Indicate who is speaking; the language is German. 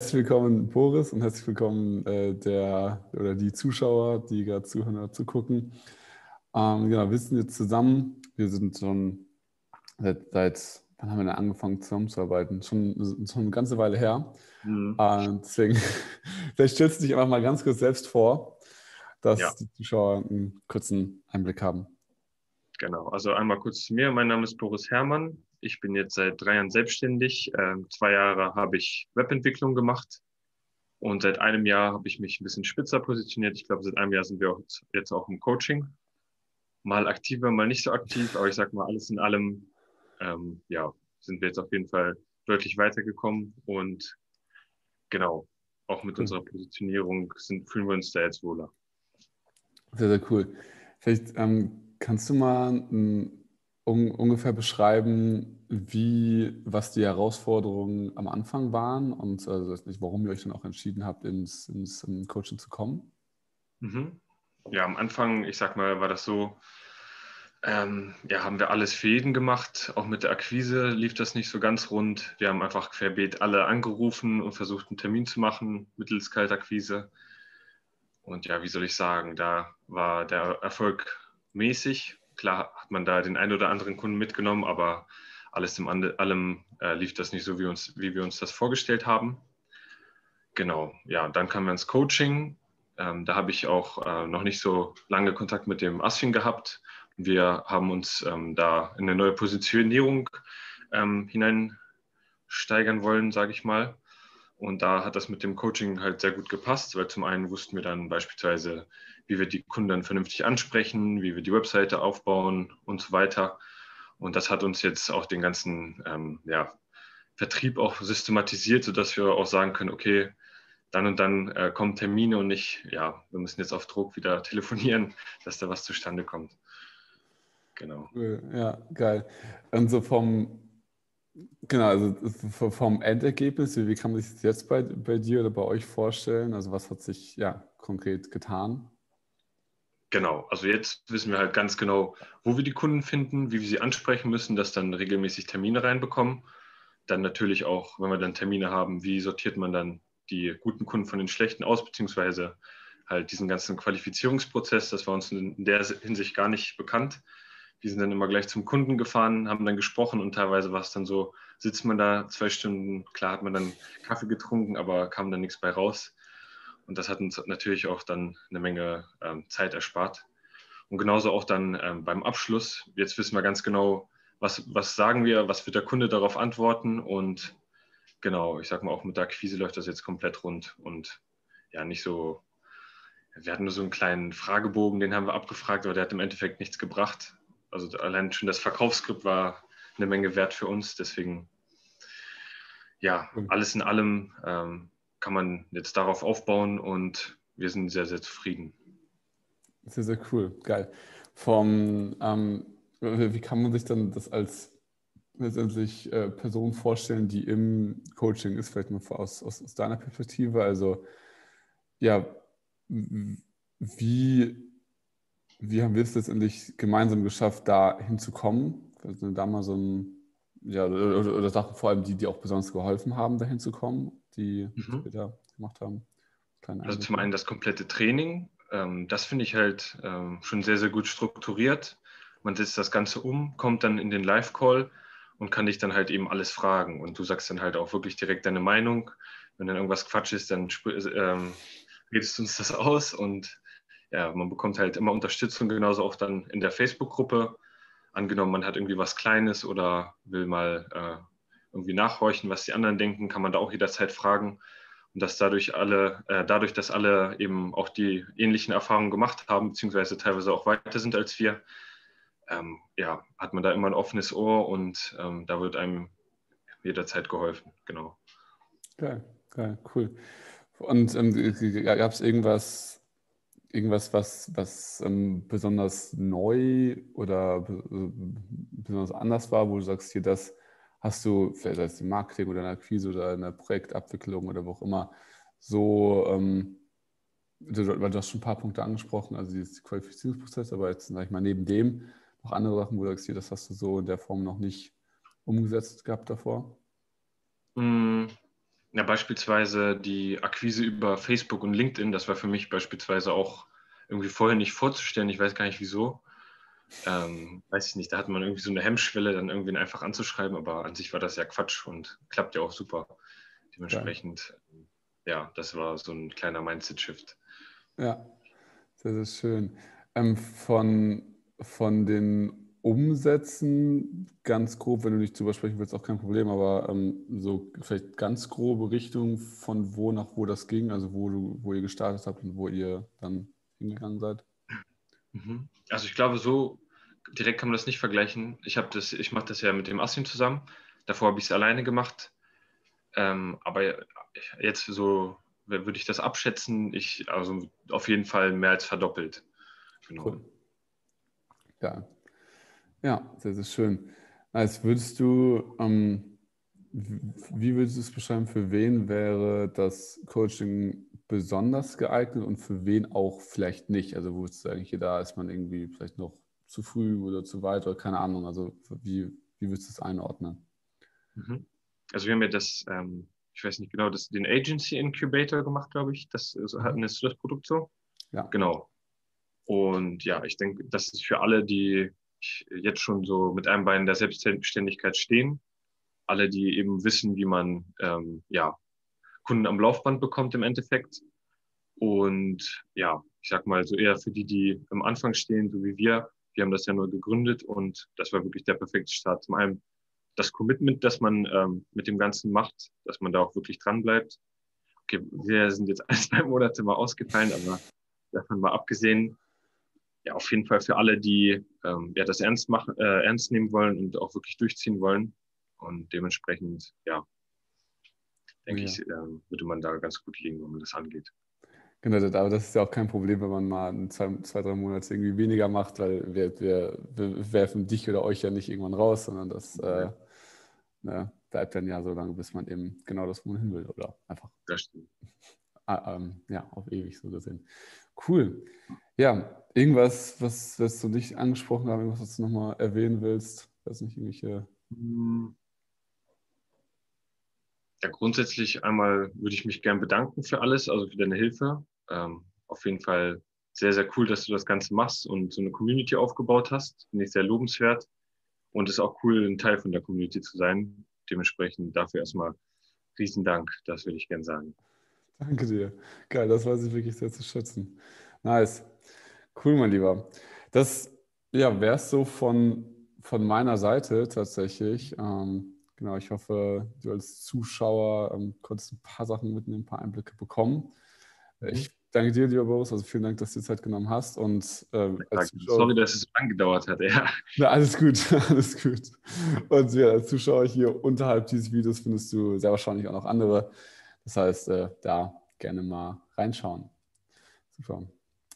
Speaker 1: Herzlich willkommen, Boris, und herzlich willkommen äh, der oder die Zuschauer, die gerade zuhören oder zugucken. Ähm, genau, wir sind jetzt zusammen. Wir sind schon seit, seit wann haben wir denn angefangen zusammenzuarbeiten? Schon, schon eine ganze Weile her. Mhm. Äh, deswegen, vielleicht stellst du dich einfach mal ganz kurz selbst vor, dass ja. die Zuschauer einen kurzen Einblick haben.
Speaker 2: Genau, also einmal kurz zu mir. Mein Name ist Boris Herrmann. Ich bin jetzt seit drei Jahren selbstständig. Ähm, zwei Jahre habe ich Webentwicklung gemacht und seit einem Jahr habe ich mich ein bisschen spitzer positioniert. Ich glaube, seit einem Jahr sind wir auch jetzt auch im Coaching. Mal aktiver, mal nicht so aktiv, aber ich sage mal, alles in allem, ähm, ja, sind wir jetzt auf jeden Fall deutlich weitergekommen und genau, auch mit cool. unserer Positionierung sind, fühlen wir uns da jetzt wohler.
Speaker 1: Sehr, sehr cool. Vielleicht ähm, kannst du mal ein un ungefähr beschreiben, wie, was die Herausforderungen am Anfang waren und also nicht, warum ihr euch dann auch entschieden habt, ins, ins Coaching zu kommen?
Speaker 2: Mhm. Ja, am Anfang, ich sag mal, war das so, ähm, ja, haben wir alles für jeden gemacht. Auch mit der Akquise lief das nicht so ganz rund. Wir haben einfach querbeet alle angerufen und versucht, einen Termin zu machen mittels Kaltakquise. Und ja, wie soll ich sagen, da war der Erfolg mäßig. Klar hat man da den einen oder anderen Kunden mitgenommen, aber alles in allem äh, lief das nicht so, wie, uns, wie wir uns das vorgestellt haben. Genau, ja, dann kamen wir ins Coaching. Ähm, da habe ich auch äh, noch nicht so lange Kontakt mit dem Asfin gehabt. Wir haben uns ähm, da in eine neue Positionierung ähm, hineinsteigern wollen, sage ich mal. Und da hat das mit dem Coaching halt sehr gut gepasst, weil zum einen wussten wir dann beispielsweise, wie wir die Kunden vernünftig ansprechen, wie wir die Webseite aufbauen und so weiter. Und das hat uns jetzt auch den ganzen ähm, ja, Vertrieb auch systematisiert, sodass wir auch sagen können, okay, dann und dann äh, kommen Termine und nicht, ja, wir müssen jetzt auf Druck wieder telefonieren, dass da was zustande kommt.
Speaker 1: Genau. Ja, geil. Und so vom, genau, also vom Endergebnis, wie kann man sich das jetzt bei, bei dir oder bei euch vorstellen? Also was hat sich ja konkret getan?
Speaker 2: Genau, also jetzt wissen wir halt ganz genau, wo wir die Kunden finden, wie wir sie ansprechen müssen, dass dann regelmäßig Termine reinbekommen. Dann natürlich auch, wenn wir dann Termine haben, wie sortiert man dann die guten Kunden von den schlechten aus, beziehungsweise halt diesen ganzen Qualifizierungsprozess, das war uns in der Hinsicht gar nicht bekannt. Wir sind dann immer gleich zum Kunden gefahren, haben dann gesprochen und teilweise war es dann so, sitzt man da zwei Stunden, klar hat man dann Kaffee getrunken, aber kam dann nichts bei raus. Und das hat uns natürlich auch dann eine Menge ähm, Zeit erspart. Und genauso auch dann ähm, beim Abschluss. Jetzt wissen wir ganz genau, was, was sagen wir, was wird der Kunde darauf antworten. Und genau, ich sag mal, auch mit der Akquise läuft das jetzt komplett rund. Und ja, nicht so, wir hatten nur so einen kleinen Fragebogen, den haben wir abgefragt, aber der hat im Endeffekt nichts gebracht. Also allein schon das Verkaufsskript war eine Menge wert für uns. Deswegen, ja, alles in allem ähm, kann man jetzt darauf aufbauen und wir sind sehr, sehr zufrieden.
Speaker 1: Sehr, sehr cool, geil. Vom, ähm, wie kann man sich dann das als letztendlich äh, Person vorstellen, die im Coaching ist, vielleicht mal aus, aus, aus deiner Perspektive? Also, ja, wie, wie haben wir es letztendlich gemeinsam geschafft, da hinzukommen? Also da mal so ein, ja, oder, oder Sachen vor allem, die, die auch besonders geholfen haben, da hinzukommen? die, mhm. wir da gemacht haben.
Speaker 2: Also zum einen das komplette Training. Ähm, das finde ich halt ähm, schon sehr, sehr gut strukturiert. Man setzt das Ganze um, kommt dann in den Live-Call und kann dich dann halt eben alles fragen. Und du sagst dann halt auch wirklich direkt deine Meinung. Wenn dann irgendwas Quatsch ist, dann ähm, redest du uns das aus. Und ja, man bekommt halt immer Unterstützung, genauso auch dann in der Facebook-Gruppe. Angenommen, man hat irgendwie was Kleines oder will mal äh, irgendwie nachhorchen, was die anderen denken, kann man da auch jederzeit fragen. Und dass dadurch alle, äh, dadurch, dass alle eben auch die ähnlichen Erfahrungen gemacht haben, beziehungsweise teilweise auch weiter sind als wir, ähm, ja, hat man da immer ein offenes Ohr und ähm, da wird einem jederzeit geholfen. Genau.
Speaker 1: Geil, geil, cool. Und ähm, gab es irgendwas, irgendwas, was, was ähm, besonders neu oder besonders anders war, wo du sagst, hier das hast du, vielleicht als im Marketing oder in der Akquise oder in der Projektabwicklung oder wo auch immer, so, ähm, du, du hast schon ein paar Punkte angesprochen, also dieses Qualifizierungsprozess, aber jetzt, sag ich mal, neben dem noch andere Sachen, wo du sagst, hier, das hast du so in der Form noch nicht umgesetzt gehabt davor?
Speaker 2: Mm, Ja, beispielsweise die Akquise über Facebook und LinkedIn, das war für mich beispielsweise auch irgendwie vorher nicht vorzustellen. Ich weiß gar nicht wieso. Ähm, weiß ich nicht, da hat man irgendwie so eine Hemmschwelle, dann irgendwen einfach anzuschreiben, aber an sich war das ja Quatsch und klappt ja auch super. Dementsprechend, ja, ja das war so ein kleiner Mindset-Shift.
Speaker 1: Ja, sehr, sehr schön. Ähm, von, von den Umsätzen, ganz grob, wenn du nicht drüber sprechen willst, auch kein Problem, aber ähm, so vielleicht ganz grobe Richtung von wo nach wo das ging, also wo, du, wo ihr gestartet habt und wo ihr dann hingegangen seid?
Speaker 2: Mhm. Also ich glaube, so direkt kann man das nicht vergleichen. Ich das, ich mache das ja mit dem Assim zusammen. Davor habe ich es alleine gemacht. Ähm, aber jetzt so würde ich das abschätzen, ich also auf jeden Fall mehr als verdoppelt.
Speaker 1: Genau. Cool. Ja, ja, sehr, sehr schön. Als würdest du, ähm, wie würdest du es beschreiben, für wen wäre das Coaching besonders geeignet und für wen auch vielleicht nicht? Also wo ist eigentlich hier da, ist man irgendwie vielleicht noch zu früh oder zu weit oder keine Ahnung. Also wie, wie würdest du es einordnen?
Speaker 2: Mhm. Also wir haben ja das, ähm, ich weiß nicht genau, das, den Agency Incubator gemacht, glaube ich. Das also, hatten du das Produkt so? Ja. Genau. Und ja, ich denke, das ist für alle, die jetzt schon so mit einem Bein der Selbstständigkeit stehen. Alle, die eben wissen, wie man ähm, ja, Kunden am Laufband bekommt im Endeffekt. Und ja, ich sag mal so eher für die, die am Anfang stehen, so wie wir. Wir haben das ja nur gegründet und das war wirklich der perfekte Start. Zum einen das Commitment, das man ähm, mit dem Ganzen macht, dass man da auch wirklich dran bleibt. Okay, wir sind jetzt ein, zwei Monate mal ausgefallen, aber davon mal abgesehen, ja, auf jeden Fall für alle, die ähm, ja, das ernst, machen, äh, ernst nehmen wollen und auch wirklich durchziehen wollen. Und dementsprechend, ja, denke ja. ich, äh, würde man da ganz gut liegen, wenn man das angeht.
Speaker 1: Genau, aber das ist ja auch kein Problem, wenn man mal zwei, zwei drei Monate irgendwie weniger macht, weil wir, wir, wir, werfen dich oder euch ja nicht irgendwann raus, sondern das äh, ne, bleibt dann ja so lange, bis man eben genau das, wo man hin will, oder einfach.
Speaker 2: Das stimmt.
Speaker 1: Ah, ähm, ja, auf ewig so gesehen. Cool. Ja, irgendwas, was, was du nicht angesprochen hast, irgendwas, was du nochmal erwähnen willst? Weiß nicht, irgendwelche. Hm.
Speaker 2: Ja, grundsätzlich einmal würde ich mich gern bedanken für alles, also für deine Hilfe. Ähm, auf jeden Fall sehr, sehr cool, dass du das Ganze machst und so eine Community aufgebaut hast. Finde ich sehr lobenswert. Und es ist auch cool, ein Teil von der Community zu sein. Dementsprechend dafür erstmal riesen Dank. Das würde ich gern sagen.
Speaker 1: Danke dir. Geil, das weiß ich wirklich sehr zu schätzen. Nice. Cool, mein Lieber. Das ja, wäre es so von, von meiner Seite tatsächlich. Ähm, genau, ich hoffe, du als Zuschauer ähm, konntest ein paar Sachen mitnehmen, ein paar Einblicke bekommen. Mhm. Ich danke dir, lieber Boris. Also vielen Dank, dass du die Zeit genommen hast. Und, äh,
Speaker 2: Sorry, dass es angedauert hat. Ja.
Speaker 1: ja. alles gut, alles gut. Und ja, als Zuschauer hier unterhalb dieses Videos findest du sehr wahrscheinlich auch noch andere. Das heißt, äh, da gerne mal reinschauen. Super.